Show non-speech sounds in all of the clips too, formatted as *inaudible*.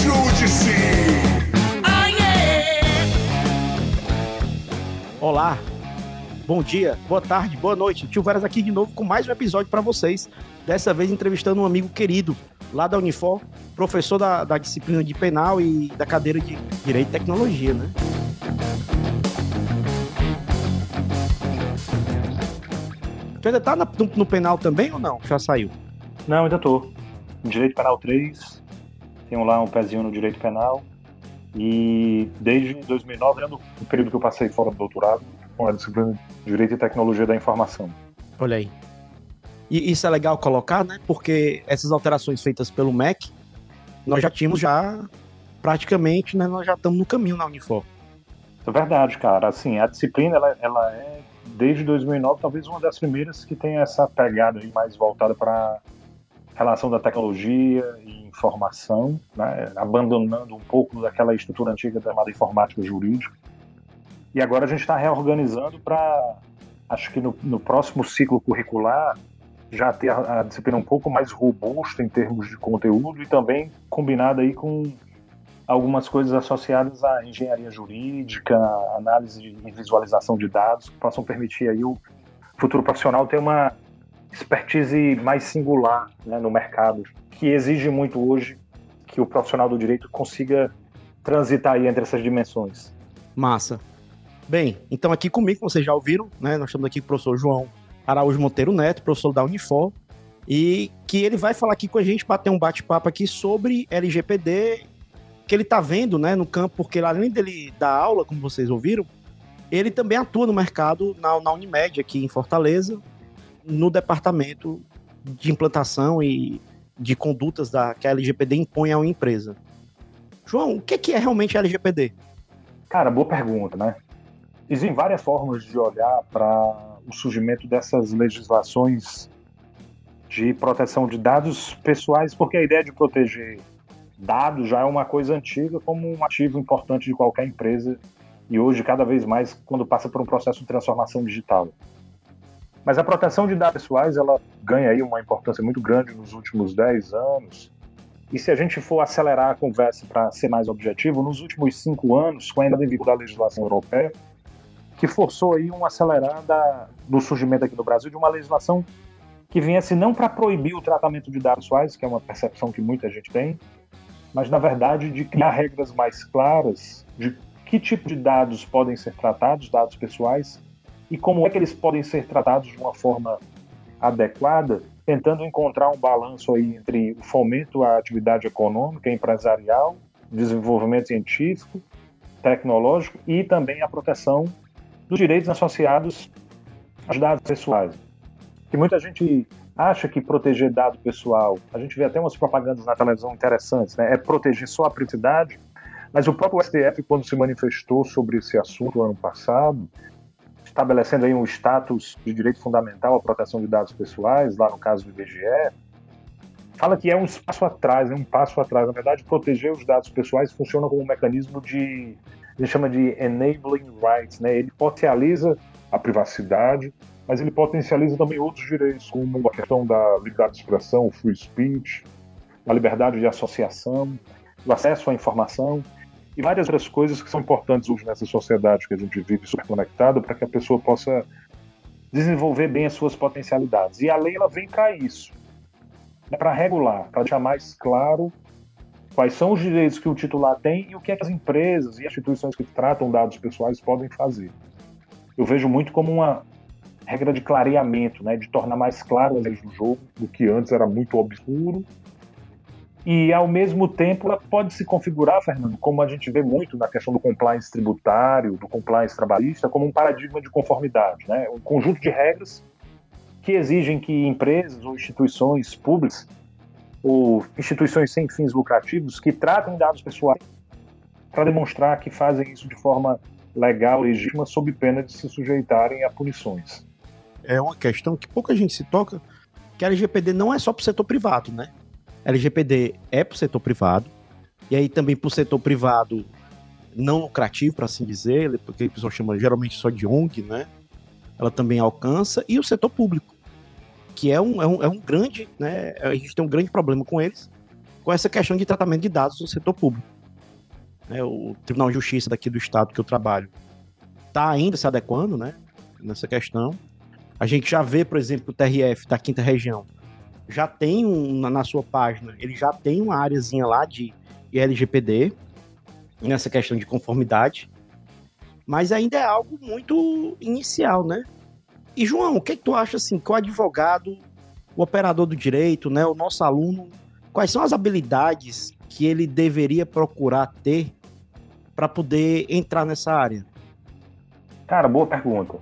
Ajude-se! Olá, bom dia, boa tarde, boa noite. Tio Veras aqui de novo com mais um episódio para vocês. Dessa vez entrevistando um amigo querido lá da Unifor, professor da, da disciplina de penal e da cadeira de Direito e Tecnologia, né? Tu ainda tá no, no penal também ou não? Já saiu? Não, ainda tô. Direito Penal 3, tenho lá um pezinho no Direito Penal. E desde 2009, né, no no período que eu passei fora do doutorado, com a disciplina de Direito e Tecnologia da Informação. Olha aí. E isso é legal colocar, né? Porque essas alterações feitas pelo MEC, nós já tínhamos já praticamente, né? Nós já estamos no caminho na Unifor. É verdade, cara. Assim, a disciplina, ela, ela é, desde 2009, talvez uma das primeiras que tem essa pegada aí mais voltada para relação da tecnologia e informação, né, abandonando um pouco daquela estrutura antiga chamada informática jurídica. E agora a gente está reorganizando para, acho que no, no próximo ciclo curricular, já ter a, a disciplina um pouco mais robusta em termos de conteúdo e também combinada aí com algumas coisas associadas à engenharia jurídica, análise e visualização de dados, que possam permitir aí o futuro profissional ter uma expertise mais singular né, no mercado, que exige muito hoje que o profissional do direito consiga transitar aí entre essas dimensões. Massa. Bem, então aqui comigo, vocês já ouviram, né? Nós estamos aqui com o professor João Araújo Monteiro Neto, professor da Unifor, e que ele vai falar aqui com a gente, bater um bate-papo aqui sobre LGPD, que ele tá vendo, né, no campo, porque além dele dar aula, como vocês ouviram, ele também atua no mercado na, na Unimed, aqui em Fortaleza, no departamento de implantação e de condutas da, que a LGPD impõe a uma empresa. João, o que, que é realmente a LGPD? Cara, boa pergunta, né? Existem várias formas de olhar para o surgimento dessas legislações de proteção de dados pessoais, porque a ideia de proteger dados já é uma coisa antiga como um ativo importante de qualquer empresa e hoje cada vez mais quando passa por um processo de transformação digital. Mas a proteção de dados pessoais ela ganha aí uma importância muito grande nos últimos 10 anos. E se a gente for acelerar a conversa para ser mais objetivo, nos últimos cinco anos, com a entrada em vigor da legislação europeia, que forçou aí um acelerar da, do surgimento aqui no Brasil de uma legislação que viesse não para proibir o tratamento de dados pessoais, que é uma percepção que muita gente tem, mas na verdade de criar regras mais claras de que tipo de dados podem ser tratados, dados pessoais, e como é que eles podem ser tratados de uma forma adequada, tentando encontrar um balanço aí entre o fomento à atividade econômica, empresarial, desenvolvimento científico, tecnológico e também a proteção dos direitos associados aos dados pessoais. Que muita gente acha que proteger dado pessoal, a gente vê até umas propagandas na televisão interessantes, né? É proteger só a privacidade, mas o próprio STF, quando se manifestou sobre esse assunto ano passado, estabelecendo aí um status de direito fundamental à proteção de dados pessoais, lá no caso do IBGE, fala que é um passo atrás, é um passo atrás. Na verdade, proteger os dados pessoais funciona como um mecanismo de, ele chama de enabling rights, né? Ele potencializa a privacidade, mas ele potencializa também outros direitos, como a questão da liberdade de expressão, o free speech, a liberdade de associação, o acesso à informação e várias outras coisas que são importantes hoje nessa sociedade que a gente vive superconectada para que a pessoa possa desenvolver bem as suas potencialidades. E a lei ela vem para isso, né, para regular, para deixar mais claro quais são os direitos que o titular tem e o que, é que as empresas e instituições que tratam dados pessoais podem fazer. Eu vejo muito como uma regra de clareamento, né, de tornar mais claro as leis do jogo, do que antes era muito obscuro e ao mesmo tempo ela pode se configurar, Fernando, como a gente vê muito na questão do compliance tributário, do compliance trabalhista, como um paradigma de conformidade, né? um conjunto de regras que exigem que empresas ou instituições públicas ou instituições sem fins lucrativos que tratem dados pessoais para demonstrar que fazem isso de forma legal legítima sob pena de se sujeitarem a punições. É uma questão que pouca gente se toca, que a LGPD não é só para o setor privado, né? LGPD é para o setor privado, e aí também para o setor privado não lucrativo, para assim dizer, porque o pessoal chama geralmente só de ONG, né? Ela também alcança, e o setor público, que é um, é um, é um grande, né? A gente tem um grande problema com eles, com essa questão de tratamento de dados no setor público. É, o Tribunal de Justiça daqui do estado que eu trabalho está ainda se adequando né, nessa questão. A gente já vê, por exemplo, o TRF da quinta região já tem um, na sua página, ele já tem uma áreazinha lá de LGPD, nessa questão de conformidade, mas ainda é algo muito inicial, né? E João, o que, é que tu acha assim, que o advogado, o operador do direito, né, o nosso aluno, quais são as habilidades que ele deveria procurar ter para poder entrar nessa área? Cara, boa pergunta.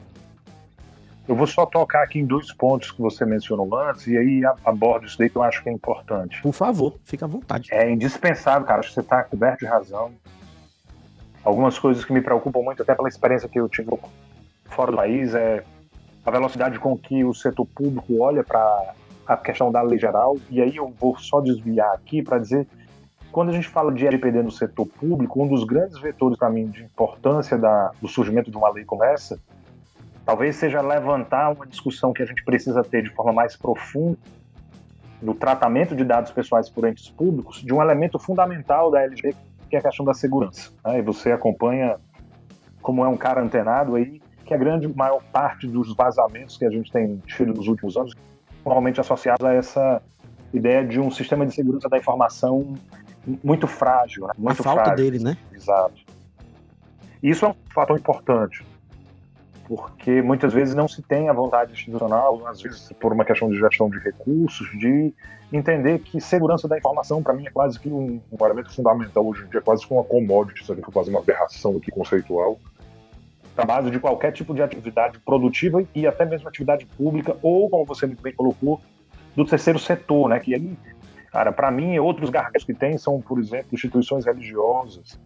Eu vou só tocar aqui em dois pontos que você mencionou antes, e aí abordo isso daí que eu acho que é importante. Por favor, fica à vontade. É indispensável, cara, acho que você está coberto de razão. Algumas coisas que me preocupam muito, até pela experiência que eu tive fora do país, é a velocidade com que o setor público olha para a questão da lei geral, e aí eu vou só desviar aqui para dizer quando a gente fala de LGPD no setor público, um dos grandes vetores para mim de importância da, do surgimento de uma lei como essa talvez seja levantar uma discussão que a gente precisa ter de forma mais profunda no tratamento de dados pessoais por entes públicos de um elemento fundamental da LGPD, que é a questão da segurança. Né? E você acompanha, como é um cara antenado aí, que a grande maior parte dos vazamentos que a gente tem tido nos últimos anos, normalmente associados a essa ideia de um sistema de segurança da informação muito frágil. Né? Muito a falta frágil. dele, né? Exato. Isso é um fator importante porque muitas vezes não se tem a vontade institucional, às vezes por uma questão de gestão de recursos, de entender que segurança da informação, para mim, é quase que um, um, fundamental hoje em dia, é quase que uma commodity, isso aqui foi quase uma aberração aqui conceitual, na base de qualquer tipo de atividade produtiva e até mesmo atividade pública, ou, como você muito bem colocou, do terceiro setor, né? Que aí, cara, para mim, outros gargalos que tem são, por exemplo, instituições religiosas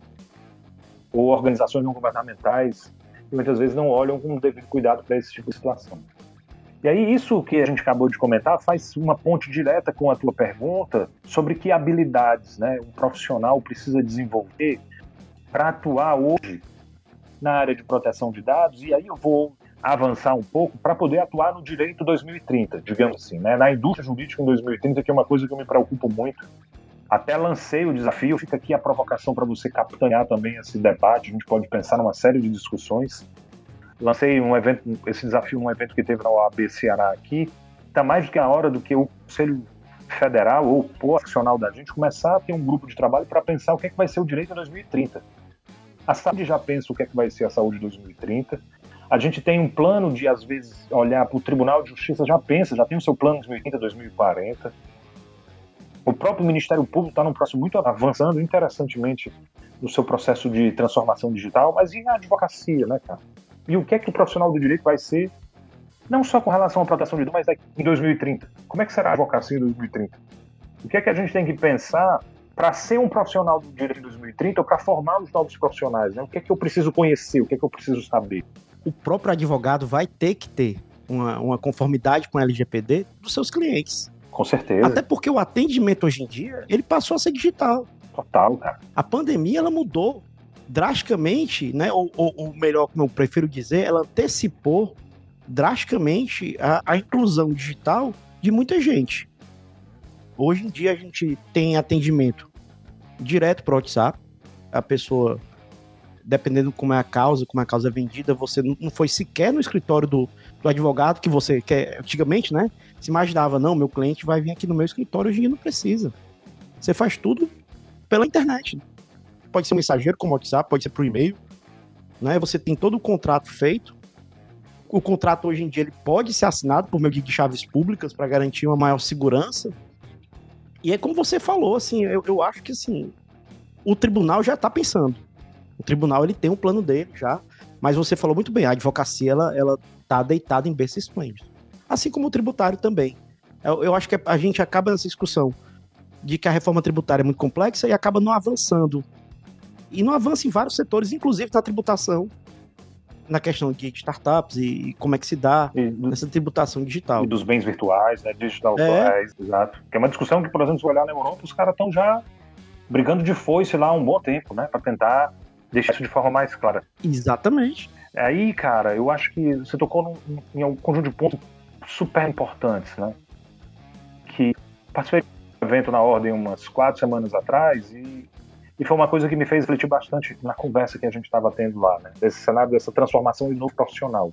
ou organizações não governamentais. que muitas vezes não olham com devido cuidado para esse tipo de situação. E aí, isso que a gente acabou de comentar faz uma ponte direta com a tua pergunta sobre que habilidades né, um profissional precisa desenvolver para atuar hoje na área de proteção de dados. E aí eu vou avançar um pouco para poder atuar no direito 2030, digamos assim, né, na indústria jurídica em 2030, que é uma coisa que eu me preocupo muito até lancei o desafio, fica aqui a provocação para você capitanear também esse debate. A gente pode pensar numa série de discussões. Lancei um evento, esse desafio num evento que teve na OAB Ceará aqui. Está mais do que a hora do que o Conselho Federal ou profissional da gente começar a ter um grupo de trabalho para pensar o que, é que vai ser o direito em 2030. A saúde já pensa o que é que vai ser a saúde em 2030. A gente tem um plano de, às vezes, olhar para o Tribunal de Justiça, já pensa, já tem o seu plano 2030, 2040 o próprio Ministério Público está num processo muito avançando interessantemente no seu processo de transformação digital, mas e a advocacia, né, cara? E o que é que o profissional do direito vai ser, não só com relação à proteção de dados, mas em 2030? Como é que será a advocacia em 2030? O que é que a gente tem que pensar para ser um profissional do direito em 2030 ou para formar os novos profissionais? Né? O que é que eu preciso conhecer? O que é que eu preciso saber? O próprio advogado vai ter que ter uma, uma conformidade com a LGPD dos seus clientes. Com certeza. Até porque o atendimento hoje em dia, ele passou a ser digital. Total, cara. A pandemia, ela mudou drasticamente, né? Ou, ou, ou melhor, como eu prefiro dizer, ela antecipou drasticamente a, a inclusão digital de muita gente. Hoje em dia a gente tem atendimento direto para o WhatsApp. A pessoa, dependendo como é a causa, como é a causa é vendida, você não foi sequer no escritório do, do advogado que você quer. Antigamente, né? se imaginava, não, meu cliente vai vir aqui no meu escritório, hoje em dia não precisa. Você faz tudo pela internet. Pode ser um mensageiro como WhatsApp, pode ser por e-mail. Né? Você tem todo o contrato feito. O contrato hoje em dia ele pode ser assinado por meio de chaves públicas para garantir uma maior segurança. E é como você falou, assim, eu, eu acho que assim, o tribunal já está pensando. O tribunal ele tem um plano dele já, mas você falou muito bem, a advocacia ela, ela tá deitada em berço esplêndido assim como o tributário também. Eu, eu acho que a gente acaba nessa discussão de que a reforma tributária é muito complexa e acaba não avançando. E não avança em vários setores, inclusive na tributação, na questão de startups e como é que se dá e, nessa tributação digital. E dos bens virtuais, né? Digital é. exato. Que é uma discussão que, por exemplo, se olhar na Europa, os caras estão já brigando de foice lá há um bom tempo, né? Para tentar deixar isso de forma mais clara. Exatamente. Aí, cara, eu acho que você tocou num, em um conjunto de pontos super importantes, né? Que participei evento na ordem umas quatro semanas atrás e, e foi uma coisa que me fez refletir bastante na conversa que a gente estava tendo lá, né? Desse cenário, dessa transformação de novo profissional.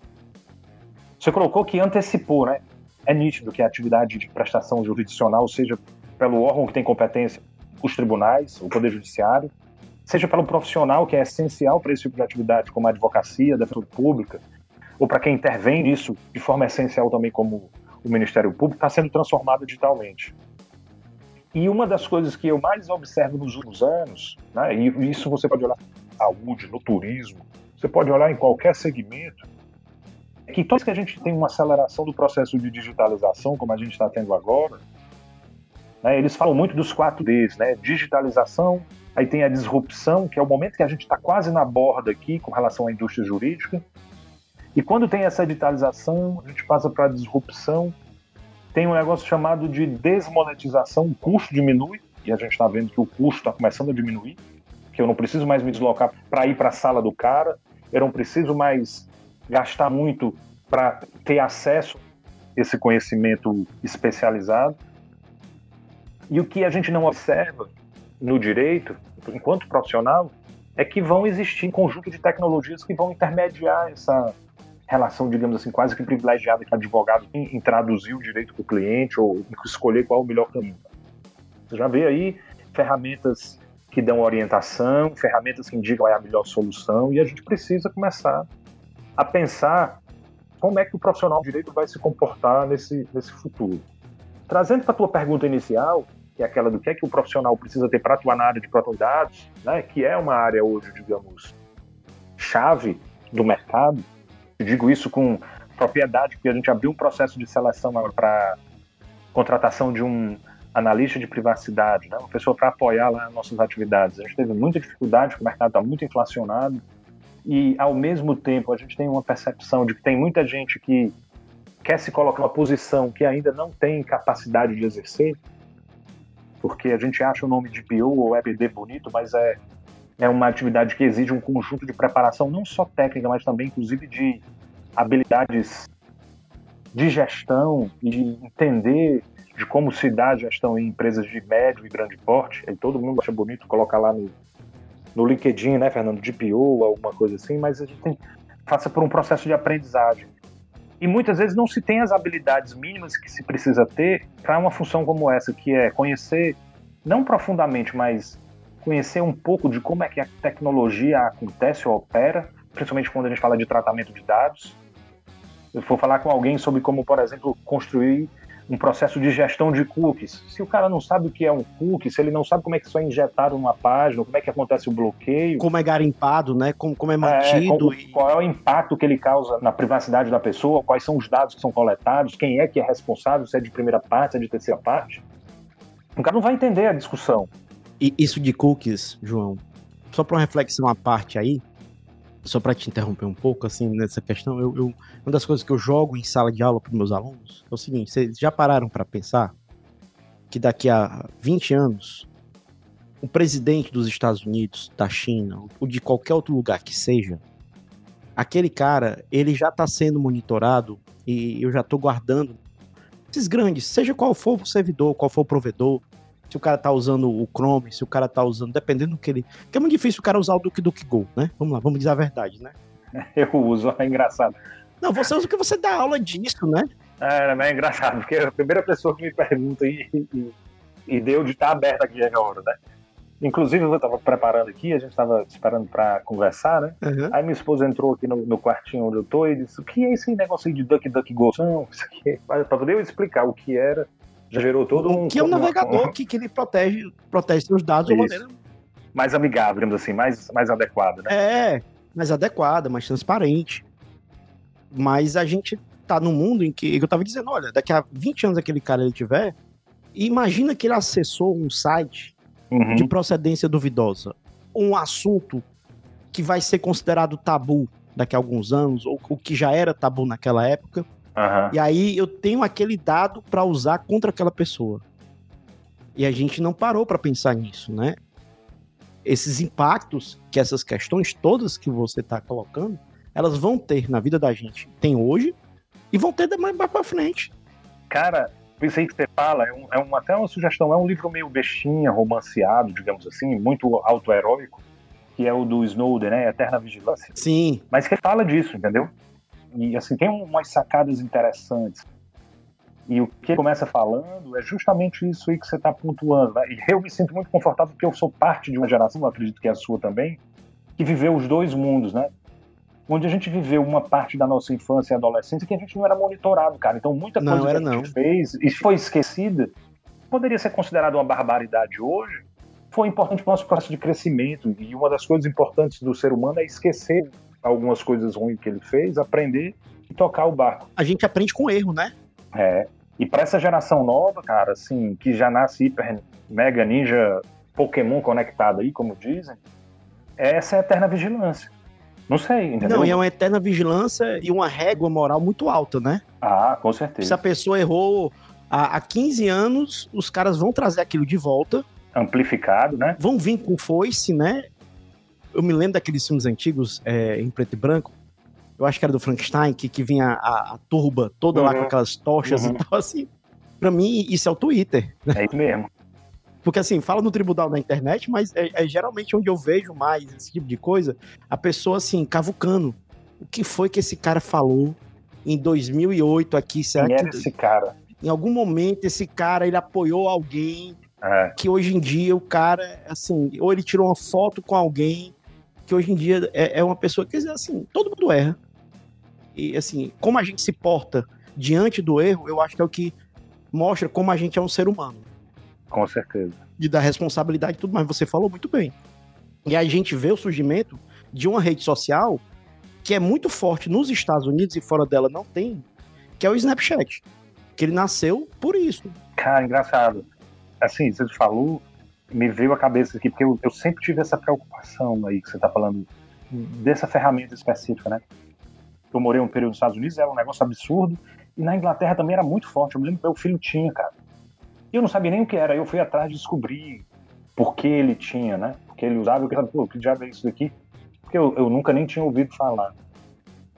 Você colocou que antecipou, né? É nítido que a atividade de prestação jurisdicional, seja pelo órgão que tem competência, os tribunais, o Poder Judiciário, seja pelo profissional que é essencial para esse tipo de atividade, como a advocacia, a defesa pública, ou para quem intervém nisso de forma essencial também, como o Ministério Público, está sendo transformada digitalmente. E uma das coisas que eu mais observo nos últimos anos, né, e isso você pode olhar na saúde, no turismo, você pode olhar em qualquer segmento, é que toda que a gente tem uma aceleração do processo de digitalização, como a gente está tendo agora, né, eles falam muito dos quatro Ds, né? Digitalização, aí tem a disrupção, que é o momento que a gente está quase na borda aqui com relação à indústria jurídica. E quando tem essa digitalização, a gente passa para a disrupção, tem um negócio chamado de desmonetização, o custo diminui, e a gente está vendo que o custo está começando a diminuir, que eu não preciso mais me deslocar para ir para a sala do cara, eu não preciso mais gastar muito para ter acesso a esse conhecimento especializado. E o que a gente não observa no direito, enquanto profissional, é que vão existir um conjunto de tecnologias que vão intermediar essa relação, digamos assim, quase que privilegiada que o advogado tem em traduzir o direito para o cliente ou escolher qual é o melhor caminho. Você já vê aí ferramentas que dão orientação, ferramentas que indicam a melhor solução, e a gente precisa começar a pensar como é que o profissional de direito vai se comportar nesse, nesse futuro. Trazendo para a tua pergunta inicial, que é aquela do que é que o profissional precisa ter para atuar na área de proteção de dados, né, que é uma área hoje, digamos, chave do mercado, eu digo isso com propriedade, porque a gente abriu um processo de seleção para contratação de um analista de privacidade, né? uma pessoa para apoiar lá nossas atividades. A gente teve muita dificuldade, porque o mercado está muito inflacionado, e ao mesmo tempo a gente tem uma percepção de que tem muita gente que quer se colocar numa posição que ainda não tem capacidade de exercer, porque a gente acha o nome de PO ou EPD bonito, mas é é uma atividade que exige um conjunto de preparação, não só técnica, mas também, inclusive, de habilidades de gestão e de entender de como se dá a gestão em empresas de médio e grande porte. Todo mundo acha bonito colocar lá no, no LinkedIn, né, Fernando, de PO, alguma coisa assim, mas a gente tem, passa por um processo de aprendizagem. E muitas vezes não se tem as habilidades mínimas que se precisa ter para uma função como essa, que é conhecer, não profundamente, mas conhecer um pouco de como é que a tecnologia acontece ou opera, principalmente quando a gente fala de tratamento de dados. Eu vou falar com alguém sobre como, por exemplo, construir um processo de gestão de cookies. Se o cara não sabe o que é um cookie, se ele não sabe como é que isso é injetado numa página, como é que acontece o bloqueio. Como é garimpado, né? Como, como é mantido. É, e... Qual é o impacto que ele causa na privacidade da pessoa, quais são os dados que são coletados, quem é que é responsável, se é de primeira parte, se é de terceira parte. O cara não vai entender a discussão. E isso de cookies, João, só para uma reflexão à parte aí, só para te interromper um pouco, assim, nessa questão, eu, eu, uma das coisas que eu jogo em sala de aula para meus alunos é o seguinte: vocês já pararam para pensar que daqui a 20 anos, o presidente dos Estados Unidos, da China, ou de qualquer outro lugar que seja, aquele cara, ele já está sendo monitorado e eu já estou guardando esses grandes, seja qual for o servidor, qual for o provedor, se o cara tá usando o Chrome, se o cara tá usando, dependendo do que ele. Porque é muito difícil o cara usar o Duke Duke Go, né? Vamos lá, vamos dizer a verdade, né? *laughs* Eu uso, é engraçado. Não, você usa porque você dá aula disso, né? É, é engraçado, porque a primeira pessoa que me pergunta e, e, e deu de estar tá aberto aqui agora, né? Inclusive, eu estava preparando aqui, a gente estava esperando para conversar, né? Uhum. Aí minha esposa entrou aqui no, no, quartinho onde eu tô e disse: O que é esse negócio aí de Duck Duck Go? Não, isso aqui. É... Para poder eu explicar o que era, já gerou todo um. Que é um navegador uma... que, que ele protege, protege seus dados de uma maneira. Mais amigável, digamos assim, mais, mais adequada, né? É, mais adequada, mais transparente. Mas a gente tá num mundo em que eu tava dizendo, olha, daqui a 20 anos aquele cara ele tiver, imagina que ele acessou um site uhum. de procedência duvidosa, um assunto que vai ser considerado tabu daqui a alguns anos, ou o que já era tabu naquela época, Uhum. E aí eu tenho aquele dado para usar contra aquela pessoa. E a gente não parou para pensar nisso, né? Esses impactos que essas questões todas que você está colocando, elas vão ter na vida da gente. Tem hoje e vão ter mais para frente. Cara, isso aí que você fala, é, um, é um, até uma sugestão, é um livro meio bestinha, romanceado, digamos assim, muito autoheróico, que é o do Snowden, né? Eterna Vigilância. Sim. Mas que fala disso, entendeu? E assim, tem umas sacadas interessantes. E o que ele começa falando é justamente isso aí que você está pontuando. Né? E eu me sinto muito confortável porque eu sou parte de uma geração, acredito que é a sua também, que viveu os dois mundos, né? Onde a gente viveu uma parte da nossa infância e adolescência que a gente não era monitorado, cara. Então muita coisa não, que a gente não. fez e foi esquecida, poderia ser considerada uma barbaridade hoje, foi importante para o nosso processo de crescimento. E uma das coisas importantes do ser humano é esquecer algumas coisas ruins que ele fez, aprender e tocar o barco. A gente aprende com erro, né? É. E para essa geração nova, cara, assim, que já nasce hiper mega ninja Pokémon conectado aí, como dizem, essa é a eterna vigilância. Não sei, entendeu? Não, e é uma eterna vigilância e uma régua moral muito alta, né? Ah, com certeza. Se a pessoa errou há, há 15 anos, os caras vão trazer aquilo de volta. Amplificado, né? Vão vir com foice, né? Eu me lembro daqueles filmes antigos é, em preto e branco. Eu acho que era do Frankenstein, que, que vinha a, a turba toda lá Uhum. com aquelas tochas Uhum. e tal, assim. Pra mim, isso é o Twitter. É isso mesmo. Porque assim, fala no tribunal na internet, mas é, é geralmente onde eu vejo mais esse tipo de coisa, a pessoa assim, cavucando. O que foi que esse cara falou em 2008 aqui? Será Quem que era esse cara? em algum momento esse cara ele apoiou alguém É, que hoje em dia o cara, assim, ou ele tirou uma foto com alguém que hoje em dia é, é uma pessoa que, assim, todo mundo erra. E, assim, como a gente se porta diante do erro, eu acho que é o que mostra como a gente é um ser humano com certeza. de dar responsabilidade e tudo mais. Você falou muito bem. E a gente vê o surgimento de uma rede social que é muito forte nos Estados Unidos e fora dela não tem, que é o Snapchat. Que ele nasceu por isso. Cara, engraçado. Assim, você falou, me veio a cabeça aqui, porque eu, eu sempre tive essa preocupação aí que você tá falando, dessa ferramenta específica, né? Eu morei um período nos Estados Unidos, era um negócio absurdo, e na Inglaterra também era muito forte. Eu me lembro que meu filho tinha, cara. E eu não sabia nem o que era, eu fui atrás de descobrir por que ele tinha, né? Porque ele usava, eu pensava, pô, que diabo é isso daqui? Porque eu, eu nunca nem tinha ouvido falar.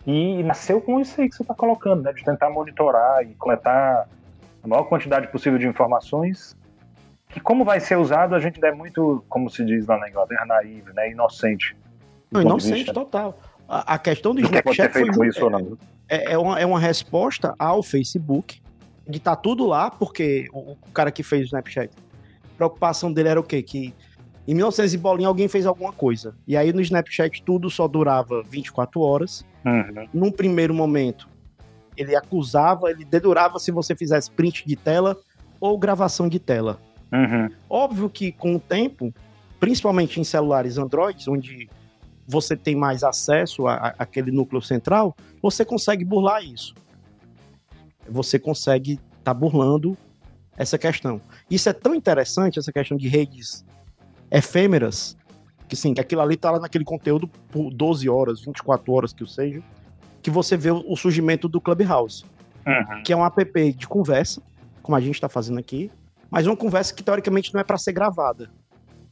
E nasceu com isso aí que você está colocando, né? De tentar monitorar e coletar a maior quantidade possível de informações. Que como vai ser usado, a gente ainda é muito, como se diz lá na Inglaterra, naive, né? Inocente. Não, inocente total. A, a questão do Do que ser Snapchat foi, feito com isso é, é, é uma, é uma resposta ao Facebook de estar tudo lá, porque o, o cara que fez o Snapchat, a preocupação dele era o quê? Que em 1900 e bolinha alguém fez alguma coisa. E aí no Snapchat tudo só durava 24 horas. Uhum. Num primeiro momento, ele acusava, ele dedurava se você fizesse print de tela ou gravação de tela. Uhum. Óbvio que com o tempo, principalmente em celulares Android, onde você tem mais acesso àquele núcleo central, você consegue burlar isso. Você consegue estar burlando essa questão. Isso é tão interessante, essa questão de redes efêmeras, que sim, que aquilo ali tá lá naquele conteúdo por 12 horas, 24 horas que o seja, que você vê o o surgimento do Clubhouse Uhum. que é um app de conversa, como a gente está fazendo aqui, mas uma conversa que teoricamente não é para ser gravada,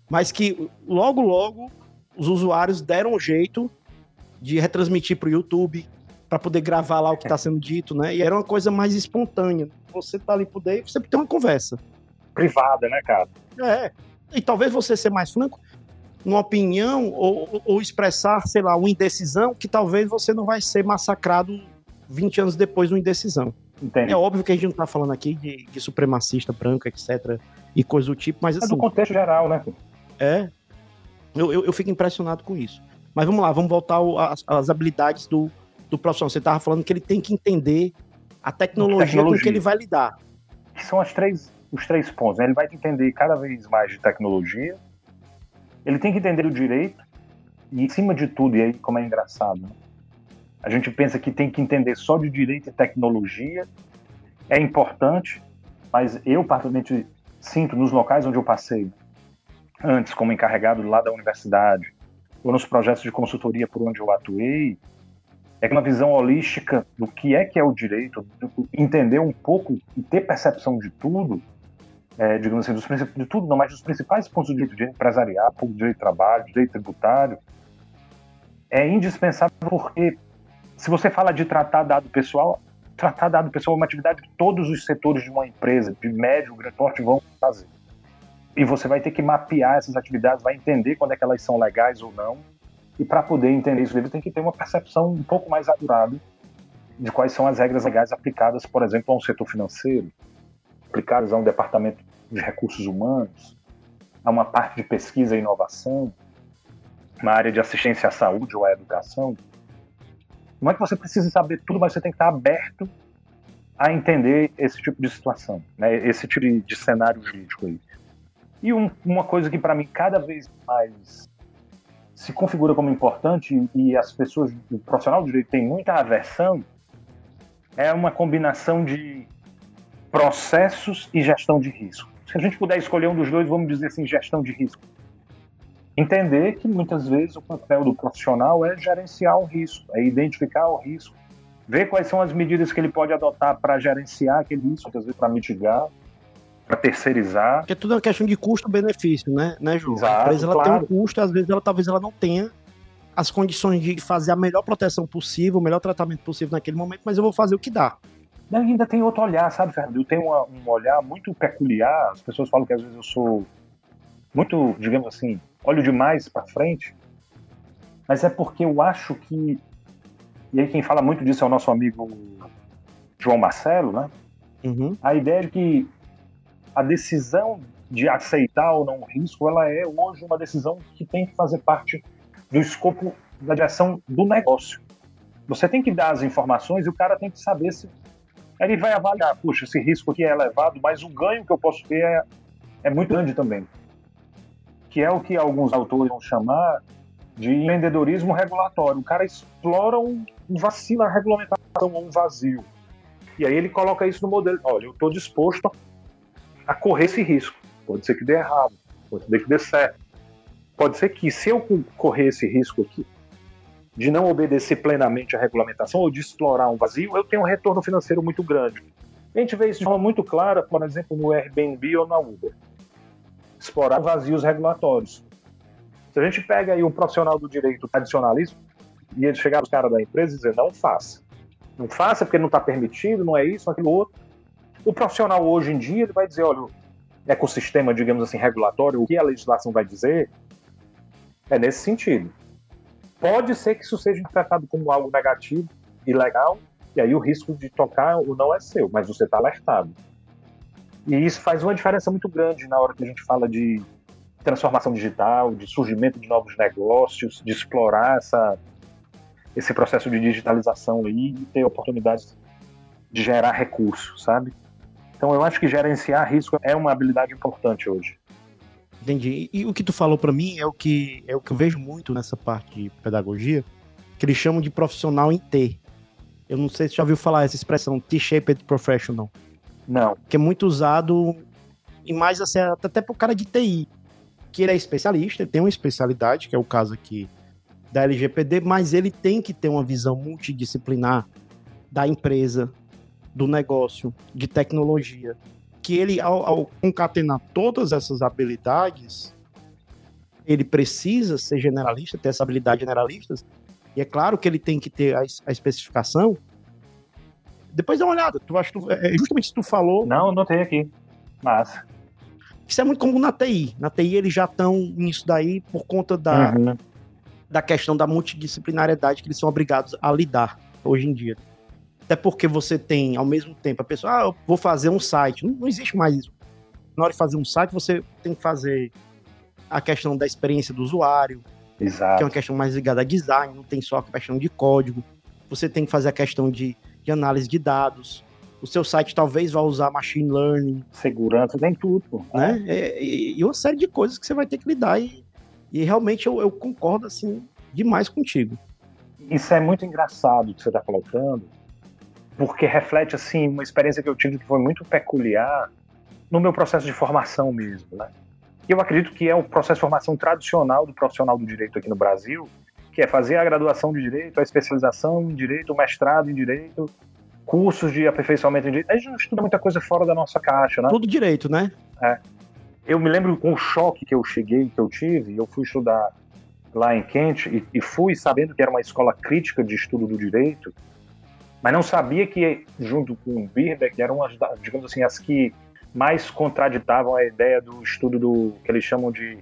mas que logo logo os usuários deram um jeito de retransmitir para o YouTube para poder gravar lá o que está sendo dito, né? E era uma coisa mais espontânea. Você tá ali por dentro, você tem uma conversa. Privada, né, cara? É. E talvez você ser mais franco numa opinião ou, ou expressar, sei lá, uma indecisão que talvez você não vai ser massacrado 20 anos depois de uma indecisão. Entendi. É óbvio que a gente não tá falando aqui de, de supremacista branco, etc. e coisa do tipo, mas É assim, do contexto geral, né? é. Eu, eu, eu fico impressionado com isso. Mas vamos lá, vamos voltar às, habilidades do, do profissional. Você tava falando que ele tem que entender a tecnologia, Tecnologia. com que ele vai lidar. que são as três, os três pontos. né? Ele vai entender cada vez mais de tecnologia, ele tem que entender o direito, e em cima de tudo, e aí como é engraçado, né? A gente pensa que tem que entender só de direito e tecnologia, é importante, mas eu particularmente sinto nos locais onde eu passei, antes como encarregado lá da universidade, ou nos projetos de consultoria por onde eu atuei, é que uma visão holística do que é que é o direito, entender um pouco e ter percepção de tudo, é, digamos assim, dos de tudo, não, mas dos principais pontos do direito, direito empresarial, direito de trabalho, direito tributário, é indispensável porque se você fala de tratar dado pessoal, tratar dado pessoal é uma atividade que todos os setores de uma empresa, de médio, grande porte, vão fazer. E você vai ter que mapear essas atividades, vai entender quando é que elas são legais ou não. E para poder entender isso, você tem que ter uma percepção um pouco mais apurada de quais são as regras legais aplicadas, por exemplo, a um setor financeiro, aplicadas a um departamento de recursos humanos, a uma parte de pesquisa e inovação, uma área de assistência à saúde ou à educação. Não é que você precise saber tudo, mas você tem que estar aberto a entender esse tipo de situação, né? esse tipo de, de cenário jurídico aí. E um, uma coisa que para mim cada vez mais se configura como importante e as pessoas, o profissional do direito tem muita aversão, é uma combinação de processos e gestão de risco. Se a gente puder escolher um dos dois, vamos dizer assim, gestão de risco. Entender que muitas vezes o papel do profissional é gerenciar o risco, é identificar o risco, ver quais são as medidas que ele pode adotar para gerenciar aquele risco, às vezes para mitigar, para terceirizar. Porque é tudo uma questão de custo-benefício, né, né, Ju? Exato, a empresa ela claro. tem um custo, às vezes ela talvez ela não tenha as condições de fazer a melhor proteção possível, o melhor tratamento possível naquele momento, mas eu vou fazer o que dá. E ainda tem outro olhar, sabe, Fernando? Eu tenho uma, um olhar muito peculiar. As pessoas falam que às vezes eu sou muito, digamos assim, olho demais para frente. Mas é porque eu acho que. E aí quem fala muito disso é o nosso amigo João Marcelo, né? Uhum. A ideia de que a decisão de aceitar ou não o risco, ela é hoje uma decisão que tem que fazer parte do escopo da direção do negócio. Você tem que dar as informações e o cara tem que saber se ele vai avaliar, puxa, esse risco aqui é elevado, mas o ganho que eu posso ter é, é muito grande também. Que é o que alguns autores vão chamar de empreendedorismo regulatório. O cara explora um, vacilo na regulamentação, um vazio. E aí ele coloca isso no modelo. Olha, eu estou disposto a correr esse risco. Pode ser que dê errado, pode ser que dê certo. Pode ser que se eu correr esse risco aqui, de não obedecer plenamente à regulamentação ou de explorar um vazio, eu tenho um retorno financeiro muito grande. A gente vê isso de forma muito clara, por exemplo, no Airbnb ou na Uber. Explorar vazios regulatórios. Se a gente pega aí um profissional do direito tradicionalista e ele chegar os caras da empresa e dizer não faça. Não faça porque não está permitido, não é isso, aquilo outro. O profissional hoje em dia ele vai dizer, olha, o ecossistema, digamos assim, regulatório, o que a legislação vai dizer, é nesse sentido. Pode ser que isso seja interpretado como algo negativo, ilegal, e aí o risco de tocar ou não é seu, mas você está alertado. E isso faz uma diferença muito grande na hora que a gente fala de transformação digital, de surgimento de novos negócios, de explorar essa, esse processo de digitalização aí e ter oportunidades de gerar recursos, sabe? Então eu acho que gerenciar risco é uma habilidade importante hoje. Entendi. E, o que tu falou para mim é o que é o que eu vejo muito nessa parte de pedagogia, que eles chamam de profissional em T. Eu não sei se já ouviu falar essa expressão T-shaped professional. Não. Que é muito usado e mais assim, até pro cara de TI, que ele é especialista, ele tem uma especialidade, que é o caso aqui da LGPD, mas ele tem que ter uma visão multidisciplinar da empresa, do negócio, de tecnologia. Que ele, ao, ao concatenar todas essas habilidades, ele precisa ser generalista, ter essa habilidade generalista, e é claro que ele tem que ter a, a especificação. Depois dá uma olhada, tu acha tu, é justamente isso que tu falou. Não, anotei aqui. Massa. Isso é muito comum na TI. Na TI eles já estão nisso daí por conta da, Uhum. da questão da multidisciplinariedade que eles são obrigados a lidar hoje em dia. Até porque você tem, ao mesmo tempo, a pessoa, ah, eu vou fazer um site. Não, não existe mais isso. Na hora de fazer um site, você tem que fazer a questão da experiência do usuário, que é Exato. uma questão mais ligada a design, não tem só a questão de código. Você tem que fazer a questão de, de análise de dados. O seu site talvez vá usar machine learning, Segurança, tem tudo. pô. né? E, e- e uma série de coisas que você vai ter que lidar. E, e realmente eu, eu concordo, assim, demais contigo. Isso é muito engraçado que você está colocando, porque reflete assim uma experiência que eu tive que foi muito peculiar no meu processo de formação mesmo, né? Eu acredito que é o processo de formação tradicional do profissional do direito aqui no Brasil, que é fazer a graduação de direito, a especialização em direito, o mestrado em direito, cursos de aperfeiçoamento em direito. A gente não estuda muita coisa fora da nossa caixa, né? Tudo direito, né? eu me lembro com o choque que eu cheguei, que eu tive, eu fui estudar lá em Kent e, e fui sabendo que era uma escola crítica de estudo do direito. mas não sabia que, junto com o Birbeck, eram, as, digamos assim, as que mais contraditavam a ideia do estudo do que eles chamam de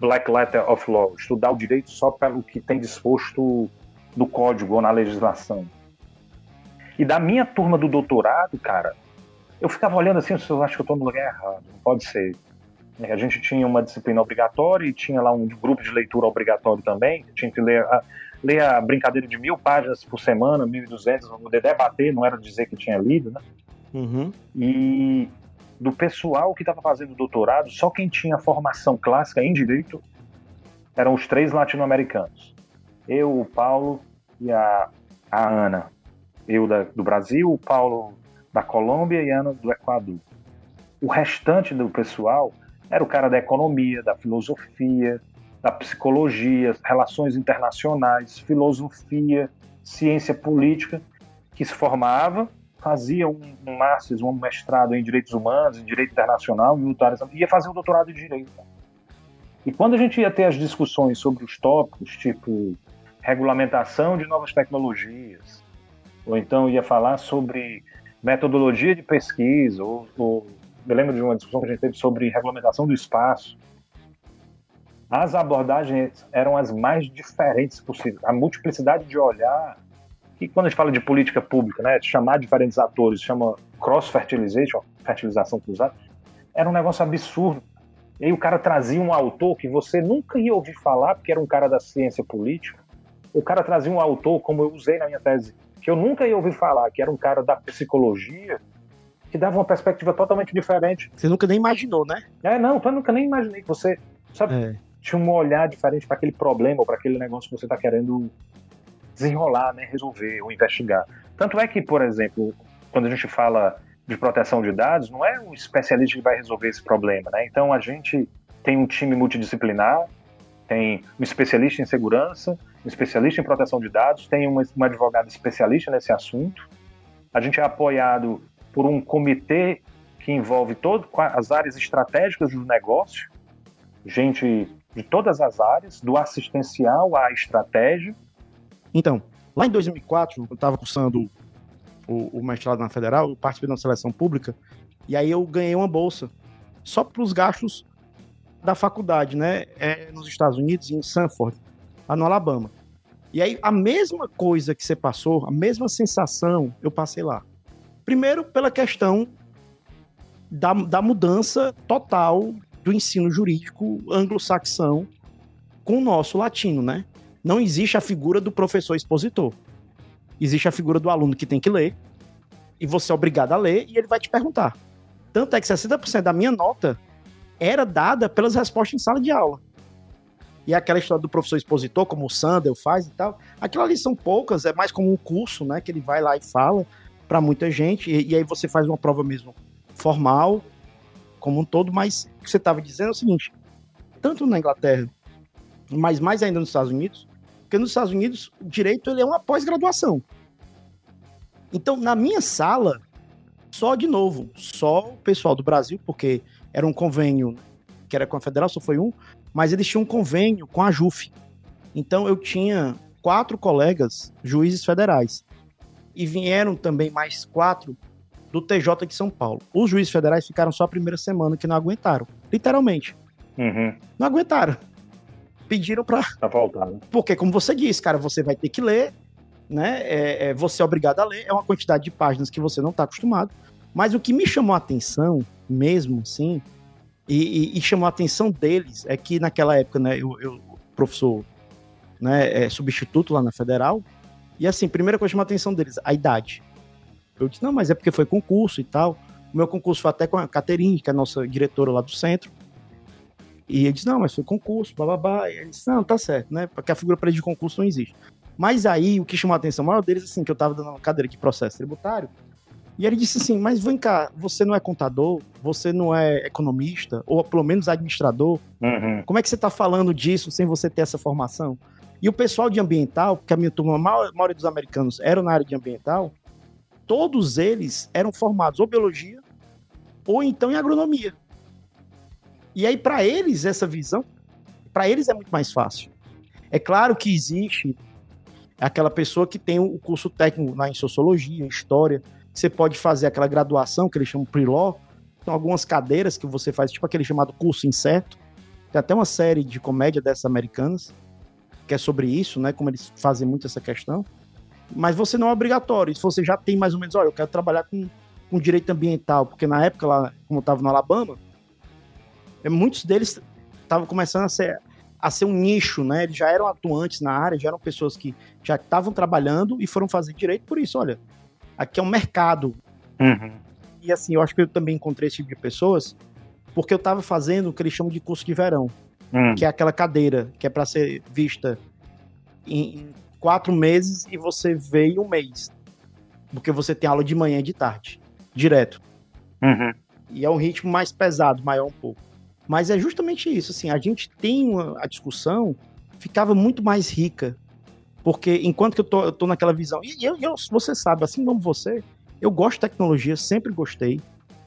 Black Letter of Law, estudar o direito só pelo que tem disposto no código ou na legislação. E da minha turma do doutorado, cara, eu ficava olhando assim, eu acho que eu estou no lugar errado, não pode ser. A gente tinha uma disciplina obrigatória e tinha lá um grupo de leitura obrigatório também, tinha que ler a, ler a brincadeira de mil páginas por semana, 1.200, para poder debater, não era dizer que tinha lido, né? Uhum. E do pessoal que estava fazendo doutorado, só quem tinha formação clássica em direito eram os três latino-americanos. Eu, o Paulo e a, a Ana. Eu da, do Brasil, o Paulo da Colômbia e a Ana do Equador. O restante do pessoal era o cara da economia, da filosofia, da psicologia, relações internacionais, filosofia, ciência política, que se formava fazia um, um master, um mestrado em direitos humanos, em direito internacional, em ia fazer um doutorado em direito. E quando a gente ia ter as discussões sobre os tópicos, tipo regulamentação de novas tecnologias, ou então ia falar sobre metodologia de pesquisa, ou, ou eu lembro de uma discussão que a gente teve sobre regulamentação do espaço. As abordagens eram as mais diferentes possíveis. A multiplicidade de olhar que quando a gente fala de política pública, né, chamar diferentes atores, chama cross-fertilization, fertilização cruzada, era um negócio absurdo. E aí o cara trazia um autor que você nunca ia ouvir falar, porque era um cara da ciência política. O cara trazia um autor, como eu usei na minha tese, que eu nunca ia ouvir falar, que era um cara da psicologia, que dava uma perspectiva totalmente diferente. Você nunca nem imaginou, né? É, não, eu nunca nem imaginei que você, sabe, é. tinha um olhar diferente para aquele problema ou para aquele negócio que você está querendo desenrolar, né, resolver ou investigar. Tanto é que, por exemplo, quando a gente fala de proteção de dados, não é um especialista que vai resolver esse problema, né? Então a gente tem um time multidisciplinar, tem um especialista em segurança, um especialista em proteção de dados, tem uma, uma advogada especialista nesse assunto. A gente é apoiado por um comitê que envolve todas as áreas estratégicas do negócio, gente de todas as áreas, do assistencial à estratégia, então, lá em 2004, eu estava cursando o, o, mestrado na Federal, eu participei da seleção pública, e aí eu ganhei uma bolsa só para os gastos da faculdade, né? É, nos Estados Unidos, em Sanford, lá no Alabama. E aí, a mesma coisa que você passou, a mesma sensação, eu passei lá. Primeiro, pela questão da, da mudança total do ensino jurídico anglo-saxão com o nosso latino, né? Não existe a figura do professor expositor. Existe a figura do aluno que tem que ler, e você é obrigado a ler, e ele vai te perguntar. Tanto é que 60% da minha nota era dada pelas respostas em sala de aula. E aquela história do professor expositor, como o Sandel faz e tal, aquilo ali são poucas, é mais como um curso, né, que ele vai lá e fala para muita gente, e, e, aí você faz uma prova mesmo formal, como um todo, mas o que você estava dizendo é o seguinte, tanto na Inglaterra, mas mais ainda nos Estados Unidos, porque nos Estados Unidos, o direito ele é uma pós-graduação. Então, na minha sala, só de novo, só o pessoal do Brasil, porque era um convênio que era com a Federal, só foi um, mas eles tinham um convênio com a JUF. Então, eu tinha quatro colegas juízes federais. E vieram também mais quatro do TJ de São Paulo. Os juízes federais ficaram só a primeira semana que não aguentaram. Literalmente. Uhum. Não aguentaram pediram para Pra voltar, né? Porque, como você disse, cara, você vai ter que ler, né? É, é, você é obrigado a ler, é uma quantidade de páginas que você não está acostumado. Mas o que me chamou a atenção, mesmo assim, e, e, e, chamou a atenção deles, é que naquela época, né, eu, eu professor né, é, substituto lá na Federal, e assim, primeira coisa que chamou a atenção deles, a idade. Eu disse, não, mas é porque foi concurso e tal. O meu concurso foi até com a Caterine, que é a nossa diretora lá do centro. E ele disse, não, mas foi concurso, blá. E ele disse, não, tá certo, né? Porque a figura para de concurso não existe. Mas aí, o que chamou a atenção maior deles, assim, que eu tava dando uma cadeira de processo tributário, e ele disse assim, mas vem cá, você não é contador, você não é economista, ou pelo menos administrador, uhum. como é que você tá falando disso sem você ter essa formação? E o pessoal de ambiental, porque a minha turma, a maioria dos americanos eram na área de ambiental, todos eles eram formados ou biologia, ou então em agronomia. E aí, para eles, essa visão, para eles é muito mais fácil. É claro que existe aquela pessoa que tem o curso técnico lá em sociologia, em história. Você pode fazer aquela graduação que eles chamam pre-law. Tem algumas cadeiras que você faz, tipo aquele chamado curso incerto. Tem até uma série de comédia dessas americanas que é sobre isso, né? Como eles fazem muito essa questão. Mas você não é obrigatório. Se você já tem mais ou menos, olha, eu quero trabalhar com, com direito ambiental, porque na época lá, como eu estava no Alabama, muitos deles estavam começando a ser, a ser um nicho, né? Eles já eram atuantes na área, já eram pessoas que já estavam trabalhando e foram fazer direito por isso. Olha, aqui é um mercado. Uhum. E assim, eu acho que eu também encontrei esse tipo de pessoas porque eu estava fazendo o que eles chamam de curso de verão, uhum. que é aquela cadeira que é para ser vista em, em, quatro meses e você vê em um mês, porque você tem aula de manhã e de tarde, direto. Uhum. E é um ritmo mais pesado, maior um pouco. Mas é justamente isso, assim, a gente tem uma, a discussão ficava muito mais rica porque enquanto que eu tô, eu tô naquela visão, e eu, eu, você sabe, assim como você, eu gosto de tecnologia, sempre gostei,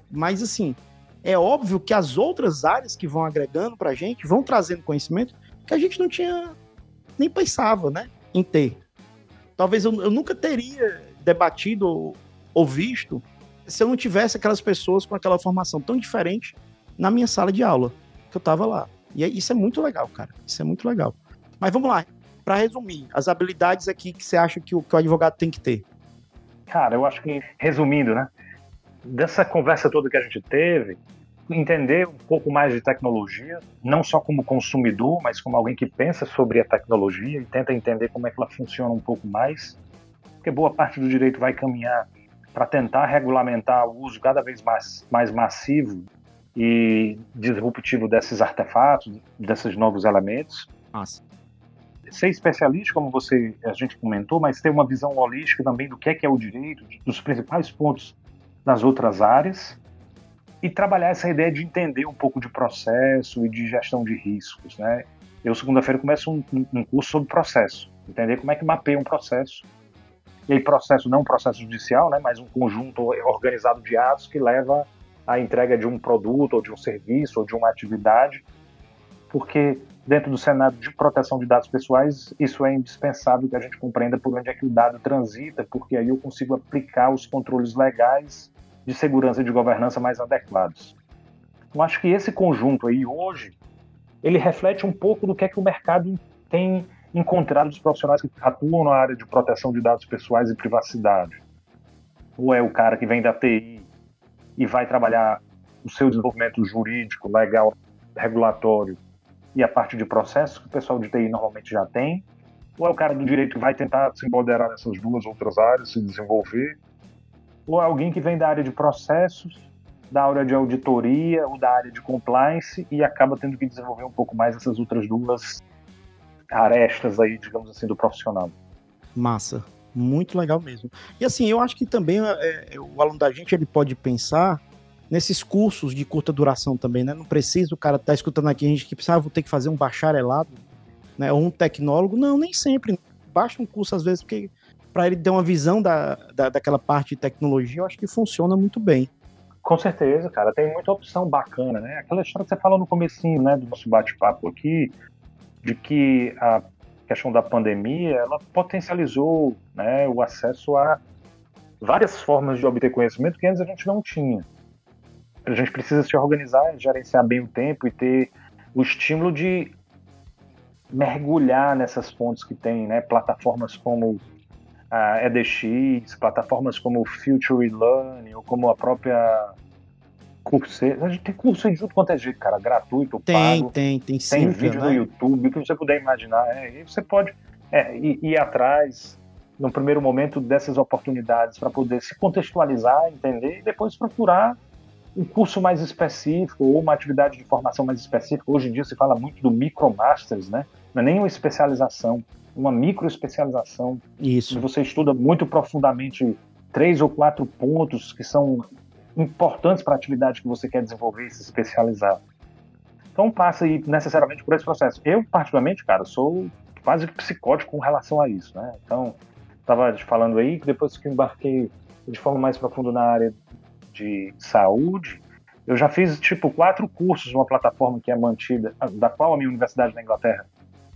mas assim, é óbvio que as outras áreas que vão agregando pra gente, vão trazendo conhecimento que a gente não tinha, nem pensava, né, em ter. Talvez eu, eu nunca teria debatido ou, ou visto se eu não tivesse aquelas pessoas com aquela formação tão diferente na minha sala de aula, que eu tava lá. E é, isso é muito legal, cara. Isso é muito legal. Mas vamos lá para resumir, as habilidades aqui que você acha que o, que o advogado tem que ter? Cara, eu acho que, resumindo, né? Dessa conversa toda que a gente teve, entender um pouco mais de tecnologia, não só como consumidor, mas como alguém que pensa sobre a tecnologia e tenta entender como é que ela funciona um pouco mais, porque boa parte do direito vai caminhar para tentar regulamentar o uso cada vez mais, mais massivo e disruptivo desses artefatos, desses novos elementos. Nossa ser especialista, como você a gente comentou, mas ter uma visão holística também do que é que é o direito, dos principais pontos das outras áreas e trabalhar essa ideia de entender um pouco de processo e de gestão de riscos, né? Eu segunda-feira começo um, um, curso sobre processo, entender como é que mapeia um processo. E aí processo não um processo judicial, né, mas um conjunto organizado de atos que leva à entrega de um produto ou de um serviço ou de uma atividade, porque dentro do cenário de proteção de dados pessoais, isso é indispensável que a gente compreenda por onde é que o dado transita, porque aí eu consigo aplicar os controles legais de segurança e de governança mais adequados. Eu acho que esse conjunto aí hoje, ele reflete um pouco do que é que o mercado tem encontrado dos profissionais que atuam na área de proteção de dados pessoais e privacidade. Ou é o cara que vem da TI e vai trabalhar o seu desenvolvimento jurídico, legal, regulatório, e a parte de processo que o pessoal de TI normalmente já tem, ou é o cara do direito que vai tentar se empoderar nessas duas outras áreas, se desenvolver, ou é alguém que vem da área de processos, da área de auditoria ou da área de compliance e acaba tendo que desenvolver um pouco mais essas outras duas arestas aí, digamos assim, do profissional. Massa, muito legal mesmo. E assim, eu acho que também é, é o aluno da gente ele pode pensar nesses cursos de curta duração também, né? Não precisa o cara estar tá escutando aqui a gente que pensa, ah, vou ter que fazer um bacharelado, né? Ou um tecnólogo. Não, nem sempre. Baixa um curso às vezes, porque para ele ter uma visão da, da, daquela parte de tecnologia, eu acho que funciona muito bem. Com certeza, cara. Tem muita opção bacana, né? Aquela história que você falou no comecinho, né, do nosso bate-papo aqui, de que a questão da pandemia, ela potencializou, né, o acesso a várias formas de obter conhecimento que antes a gente não tinha. A gente precisa se organizar, gerenciar bem o tempo e ter o estímulo de mergulhar nessas fontes que tem, né? Plataformas como a EDX, plataformas como o Future Learning, ou como a própria Coursera. A gente tem curso de tudo quanto é jeito, cara, gratuito, tem, pago. Tem, tem, sim. Tem vídeo né? no YouTube, o que você puder imaginar. É, e você pode é, ir, ir atrás, no primeiro momento, dessas oportunidades para poder se contextualizar, entender e depois procurar um curso mais específico ou uma atividade de formação mais específica. Hoje em dia se fala muito do micromasters, né? Não é nem uma especialização, uma microespecialização. Isso. Você estuda muito profundamente três ou quatro pontos que são importantes para a atividade que você quer desenvolver e se especializar. Então passa aí necessariamente por esse processo. Eu, particularmente, cara, sou quase psicótico com relação a isso, né? Então, estava te falando aí que depois que embarquei de forma mais profunda na área de saúde, eu já fiz tipo quatro cursos numa plataforma que é mantida, da qual a minha universidade na Inglaterra,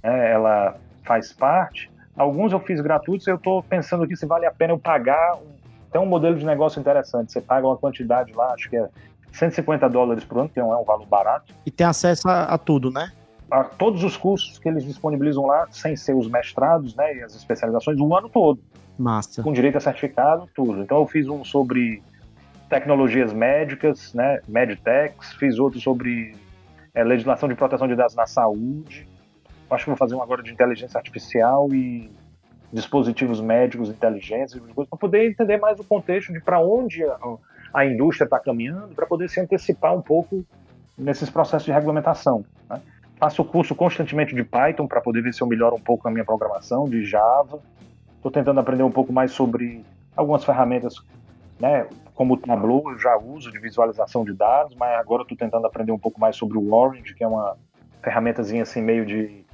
né, ela faz parte, Alguns eu fiz gratuitos, eu estou pensando aqui se vale a pena eu pagar. Tem um modelo de negócio interessante. Você paga uma quantidade lá, acho que é 150 dólares por ano, que não é um valor barato. E tem acesso a, a tudo, né? A todos os cursos que eles disponibilizam lá, sem ser os mestrados né, e as especializações, o ano todo. Massa. Com direito a certificado, tudo. Então eu fiz um sobre tecnologias médicas, né, medtechs, fiz outro sobre é, legislação de proteção de dados na saúde. Acho que vou fazer um agora de inteligência artificial e dispositivos médicos inteligentes, para poder entender mais o contexto de para onde a, a indústria está caminhando, para poder se antecipar um pouco nesses processos de regulamentação. Né? Faço curso constantemente de Python para poder ver se eu melhoro um pouco a minha programação, de Java. Estou tentando aprender um pouco mais sobre algumas ferramentas, né, como o Tableau, eu já uso de visualização de dados, mas agora estou tentando aprender um pouco mais sobre o Orange, que é uma ferramentazinha assim meio de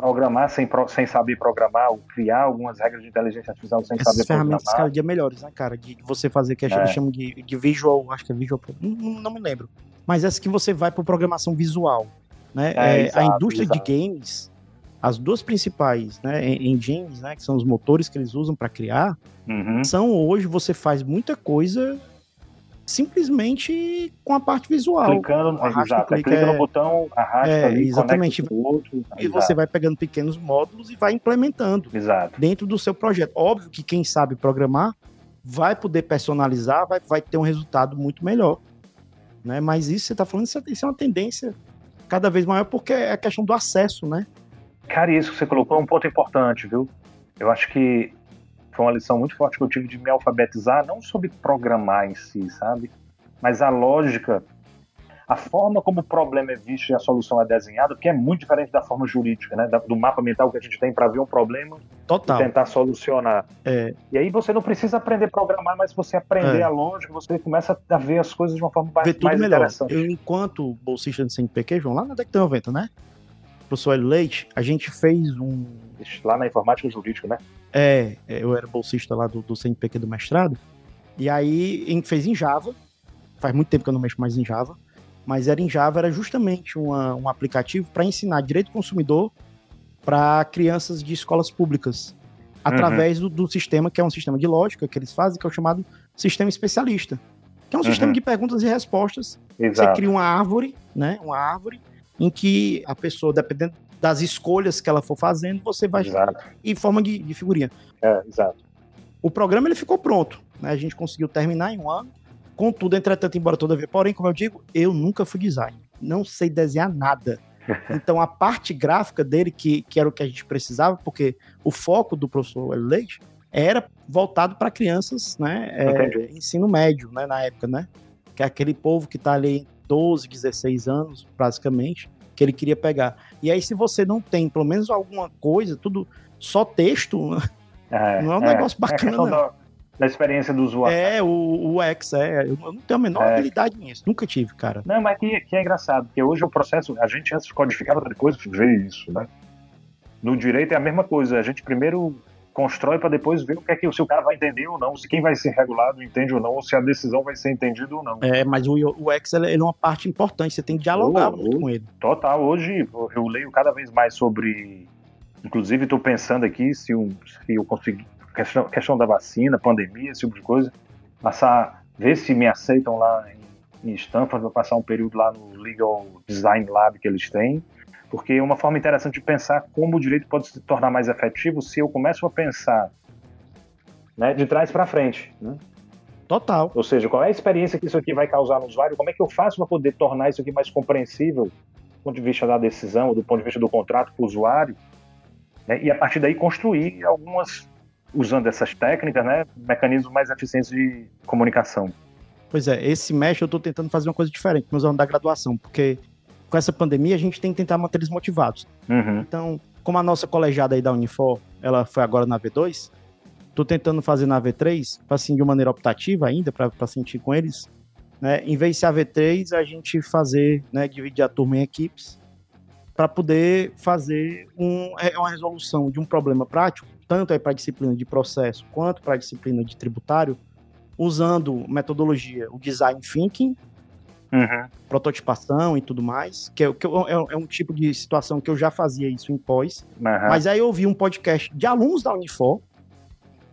programar sem, sem saber programar, ou criar algumas regras de inteligência artificial sem Essas saber ferramentas programar. cada dia melhores, né, cara? De você fazer que a gente É. chama de, de visual, acho que é visual, não, não me lembro. Mas essa que você vai para programação visual, né? É, É, a exato, indústria exato. de games, as duas principais, né, en- engines, né, que são os motores que eles usam para criar, Uhum. são hoje você faz muita coisa simplesmente com a parte visual. Clicando, Arrasta, exato, é, clica, clica é- no botão, arrasta é, ali, exatamente. conecta outro. E exato, você vai pegando pequenos módulos e vai implementando. Exato. dentro do seu projeto. Óbvio que quem sabe programar vai poder personalizar, vai, vai ter um resultado muito melhor. Né? Mas isso você está falando, isso é- isso é uma tendência cada vez maior, porque é a questão do acesso, né? Cara, isso que você colocou é um ponto importante, viu? Eu acho que foi uma lição muito forte que eu tive de me alfabetizar, não sobre programar em si, sabe? Mas a lógica, a forma como o problema é visto e a solução é desenhada, porque é muito diferente da forma jurídica, né? Do mapa mental que a gente tem para ver um problema e Total. tentar solucionar. É. E aí você não precisa aprender a programar, mas você aprender É. a lógica, você começa a ver as coisas de uma forma mais, mais melhor. interessante. Eu, enquanto bolsista de CNPq, João, lá na década de 90, né? Professor Leite, a gente fez um, Lá na informática jurídica, né? É, é, eu era bolsista lá do, do CNPq do mestrado. E aí em- fez em Java. Faz muito tempo que eu não mexo mais em Java. Mas era em Java, era justamente uma- um aplicativo para ensinar direito do consumidor para crianças de escolas públicas. Através do, do sistema, que é um sistema de lógica que eles fazem, que é o chamado sistema especialista. Que é um Uhum. sistema de perguntas e respostas você Exato. cria uma árvore, né? Uma árvore em que a pessoa, dependendo das escolhas que ela for fazendo, você vai Exato. em forma de, de figurinha. É, exato. O programa ele ficou pronto, né? A gente conseguiu terminar em um ano. Contudo, entretanto, embora todavia, porém, como eu digo, eu nunca fui designer, não sei desenhar nada. *laughs* Então a parte gráfica dele, que, que era o que a gente precisava, porque o foco do professor Leite era voltado para crianças, né? é, ensino médio, né? Na época, né? Que é aquele povo que tá ali em 12, 16 anos, basicamente, que ele queria pegar. E aí, se você não tem pelo menos alguma coisa, tudo só texto, É, *laughs* Não é um negócio a bacana, não. Da, da experiência do usuário. É, o, o X, é. Eu não tenho a menor É. habilidade nisso. Nunca tive, cara. Não, mas que, que é engraçado, porque hoje o processo, a gente antes de codificar outra coisa, vê isso, né? No direito é a mesma coisa, a gente primeiro constrói para depois ver o que é que se o cara vai entender ou não, se quem vai ser regulado entende ou não, ou se a decisão vai ser entendida ou não. É, mas o, X ele ele é uma parte importante. Você tem que dialogar Oh, muito oh. com ele. Total, hoje eu leio cada vez mais sobre. Inclusive, estou pensando aqui se, um, se eu conseguir. Questão, questão da vacina, pandemia, esse tipo de coisa. Passar. Ver se me aceitam lá em, em Stanford, vou passar um período lá no Legal Design Lab que eles têm. Porque é uma forma interessante de pensar como o direito pode se tornar mais efetivo se eu começo a pensar né, de trás para frente. Né? Total. Ou seja, qual é a experiência que isso aqui vai causar no usuário? Como é que eu faço para poder tornar isso aqui mais compreensível do ponto de vista da decisão, ou do ponto de vista do contrato para o usuário? né? E a partir daí construir algumas, usando essas técnicas, né, mecanismos mais eficientes de comunicação. Pois é, esse mestre eu tô tentando fazer uma coisa diferente com meus alunos da graduação, porque com essa pandemia a gente tem que tentar manter eles motivados. Uhum. Então, como a nossa colegiada aí da Unifor, ela foi agora na V2, tô tentando fazer na V3, assim, de maneira optativa ainda, para sentir com eles, né? Em vez de ser a V3, a gente fazer, né, dividir a turma em equipes, para poder fazer um, é, uma resolução de um problema prático, tanto para a disciplina de processo quanto para a disciplina de tributário, usando metodologia, o design thinking, uhum. prototipação e tudo mais, que, é, que é, é, um tipo de situação que eu já fazia isso em pós. Uhum. Mas aí eu ouvi um podcast de alunos da Unifor,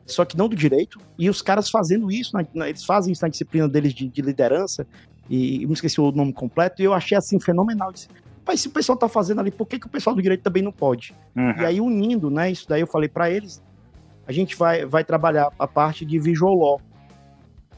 só que não do direito, e os caras fazendo isso, na, na, eles fazem isso na disciplina deles de, de liderança, e eu me esqueci o nome completo, e eu achei assim fenomenal. Disse, Mas se o pessoal tá fazendo ali, por que, que o pessoal do direito também não pode? Uhum. E aí, unindo, né, isso daí eu falei para eles, a gente vai, vai trabalhar a parte de visual law.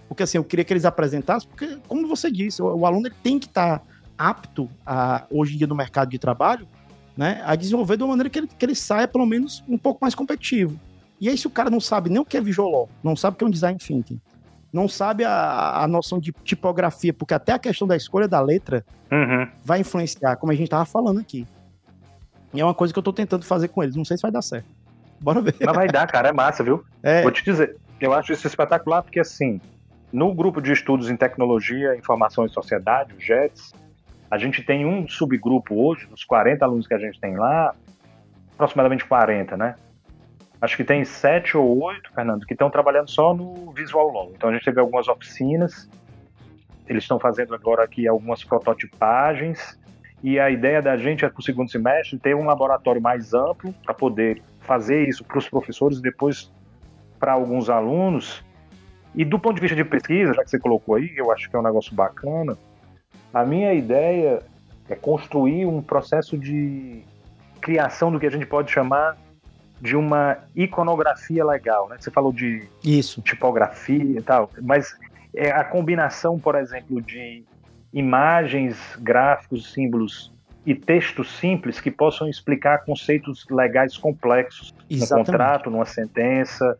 Porque assim, eu queria que eles apresentassem, porque, como você disse, o, o aluno ele tem que estar tá apto a, hoje em dia no mercado de trabalho, né, a desenvolver de uma maneira que ele, que ele saia pelo menos um pouco mais competitivo. E aí, se o cara não sabe nem o que é visual não sabe o que é um design thinking, não sabe a, a noção de tipografia, porque até a questão da escolha da letra uhum. vai influenciar, como a gente estava falando aqui. E é uma coisa que eu estou tentando fazer com eles, não sei se vai dar certo. Bora ver. Mas vai dar, cara, é massa, viu? *laughs* É. Vou te dizer, eu acho isso espetacular porque, assim, no grupo de estudos em tecnologia, informação e sociedade, o JETS, a gente tem um subgrupo hoje, dos 40 alunos que a gente tem lá, aproximadamente 40, né? Acho que tem sete ou oito, Fernando, que estão trabalhando só no Visual Law. Então a gente teve algumas oficinas, eles estão fazendo agora aqui algumas prototipagens, e a ideia da gente é para o segundo semestre ter um laboratório mais amplo para poder fazer isso para os professores e depois para alguns alunos. E do ponto de vista de pesquisa, já que você colocou aí, eu acho que é um negócio bacana, a minha ideia é construir um processo de criação do que a gente pode chamar de uma iconografia legal, né? Você falou de Isso. tipografia e tal, mas é a combinação, por exemplo, de imagens, gráficos, símbolos e textos simples que possam explicar conceitos legais complexos Exatamente. num contrato, numa sentença,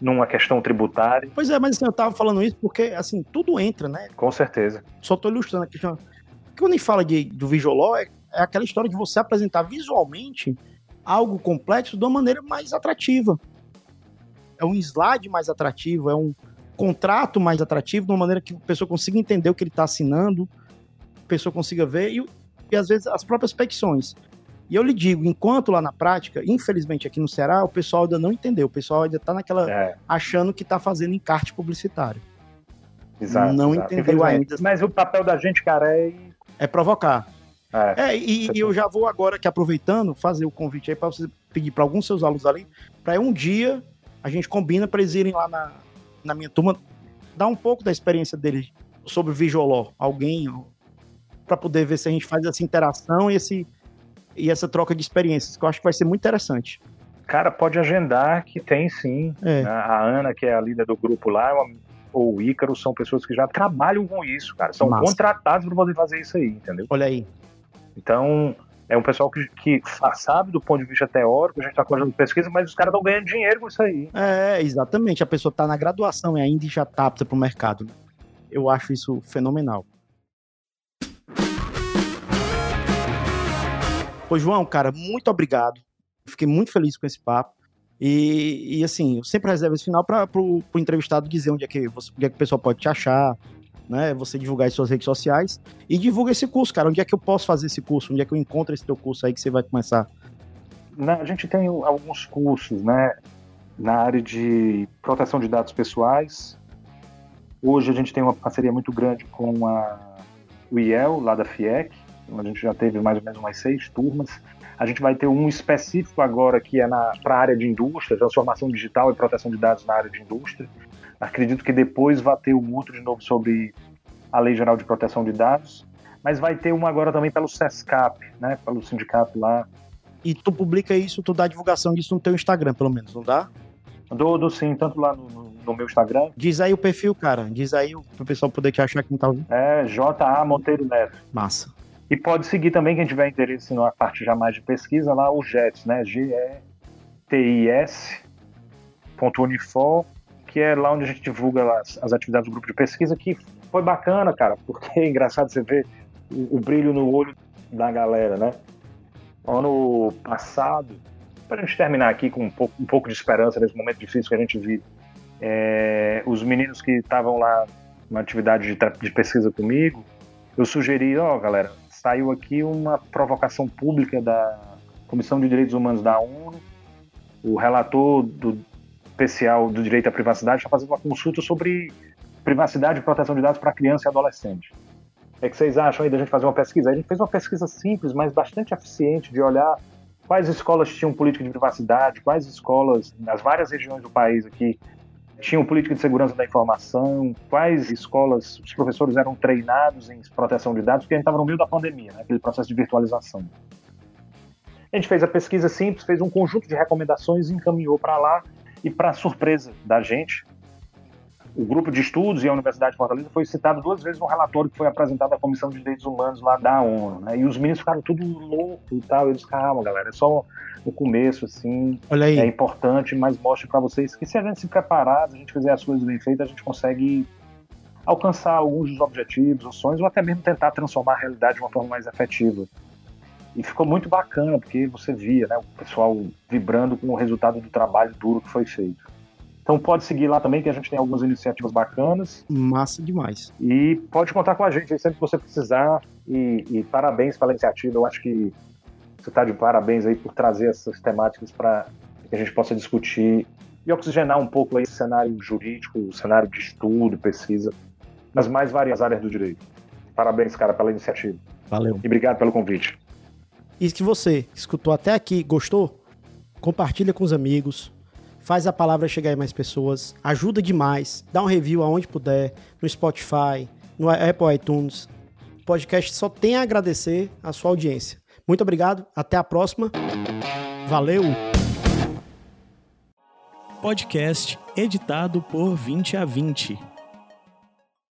numa questão tributária. Pois é, mas assim, eu estava falando isso porque assim tudo entra, né? Com certeza. Só estou ilustrando aqui. Quando a gente fala de, do visual law, é, é aquela história de você apresentar visualmente algo complexo de uma maneira mais atrativa. É um slide mais atrativo, é um contrato mais atrativo, de uma maneira que a pessoa consiga entender o que ele está assinando, a pessoa consiga ver, e, e às vezes as próprias petições. E eu lhe digo, enquanto lá na prática, infelizmente aqui no Ceará, o pessoal ainda não entendeu, o pessoal ainda está naquela. É. achando que está fazendo encarte publicitário. Exato. Não exato. entendeu ainda. Mas o papel da gente, cara, é. É provocar. É, é e, e, eu já vou agora que aproveitando fazer o convite aí para você pedir para alguns seus alunos ali, para um dia a gente combina para eles irem lá na, na minha turma dar um pouco da experiência deles sobre Law, alguém para poder ver se a gente faz essa interação e esse e essa troca de experiências, que eu acho que vai ser muito interessante. Cara, pode agendar que tem sim. É. Né? A Ana, que é a líder do grupo lá, ou o Ícaro, são pessoas que já trabalham com isso, cara. São Massa. contratados para poder fazer isso aí, entendeu? Olha aí. Então, é um pessoal que, que sabe do ponto de vista teórico, a gente está de pesquisa, mas os caras estão ganhando dinheiro com isso aí. É, exatamente. A pessoa está na graduação e ainda já apta para o mercado. Eu acho isso fenomenal. Pois, João, cara, muito obrigado. Fiquei muito feliz com esse papo. E, e assim, eu sempre reservo esse final para o entrevistado dizer onde é, que você, onde é que o pessoal pode te achar, né? Você divulgar em suas redes sociais e divulga esse curso, cara. Onde é que eu posso fazer esse curso? Onde é que eu encontro esse teu curso aí que você vai começar? a gente tem alguns cursos, né? Na área de proteção de dados pessoais. Hoje a gente tem uma parceria muito grande com a, o IEL, lá da FIEC. A gente já teve mais ou menos umas seis turmas. A gente vai ter um específico agora que é para a área de indústria, transformação digital e proteção de dados na área de indústria. Acredito que depois vai ter um outro de novo sobre a Lei Geral de Proteção de Dados, mas vai ter um agora também pelo SESCAP, né, pelo sindicato lá. E tu publica isso, tu dá divulgação disso no teu Instagram, pelo menos, não dá? Dou, dou sim, tanto lá no, no, meu Instagram. Diz aí o perfil, cara. Diz aí pro pessoal poder te achar aqui não tá ouvindo. É J.A. Monteiro Neto. Massa. E pode seguir também, quem tiver interesse na parte já mais de pesquisa, lá o JETS, né? G-E-T-I-S. Unifor que é lá onde a gente divulga as, as atividades do grupo de pesquisa, que foi bacana, cara, porque é engraçado você ver o, o brilho no olho da galera, né? Ano passado, para a gente terminar aqui com um pouco, um pouco de esperança nesse momento difícil que a gente vive, é, os meninos que estavam lá na atividade de, de, pesquisa comigo, eu sugeri, ó, oh, galera, saiu aqui uma provocação pública da Comissão de Direitos Humanos da ONU, o relator do, especial do direito à privacidade está fazendo uma consulta sobre privacidade e proteção de dados para criança e adolescente. é que vocês acham aí da gente fazer uma pesquisa? A gente fez uma pesquisa simples, mas bastante eficiente de olhar quais escolas tinham política de privacidade, quais escolas nas várias regiões do país aqui tinham política de segurança da informação, quais escolas os professores eram treinados em proteção de dados, porque a gente estava no meio da pandemia, né, aquele processo de virtualização. A gente fez a pesquisa simples, fez um conjunto de recomendações encaminhou para lá, e para surpresa da gente, o grupo de estudos e a Universidade de Fortaleza foi citado duas vezes no relatório que foi apresentado à Comissão de Direitos Humanos lá da ONU, né? E os meninos ficaram tudo louco e tal. Eles, calma, galera, é só o começo, assim. Olha aí. É importante, mas mostre para vocês que se a gente se preparar, se a gente fizer as coisas bem feitas, a gente consegue alcançar alguns dos objetivos, os sonhos, ou até mesmo tentar transformar a realidade de uma forma mais efetiva. E ficou muito bacana, porque você via né, o pessoal vibrando com o resultado do trabalho duro que foi feito. Então pode seguir lá também, que a gente tem algumas iniciativas bacanas. Massa demais. E pode contar com a gente aí sempre que você precisar. E, e parabéns pela iniciativa. Eu acho que você está de parabéns aí por trazer essas temáticas para que a gente possa discutir e oxigenar um pouco aí esse cenário jurídico, o cenário de estudo, pesquisa, nas mais várias áreas do direito. Parabéns, cara, pela iniciativa. Valeu. E obrigado pelo convite. E se você escutou até aqui, gostou? Compartilha com os amigos, faz a palavra chegar em mais pessoas, ajuda demais, dá um review aonde puder, no Spotify, no Apple iTunes. O podcast só tem a agradecer a sua audiência. Muito obrigado, até a próxima. Valeu! Podcast editado por 20 a 20.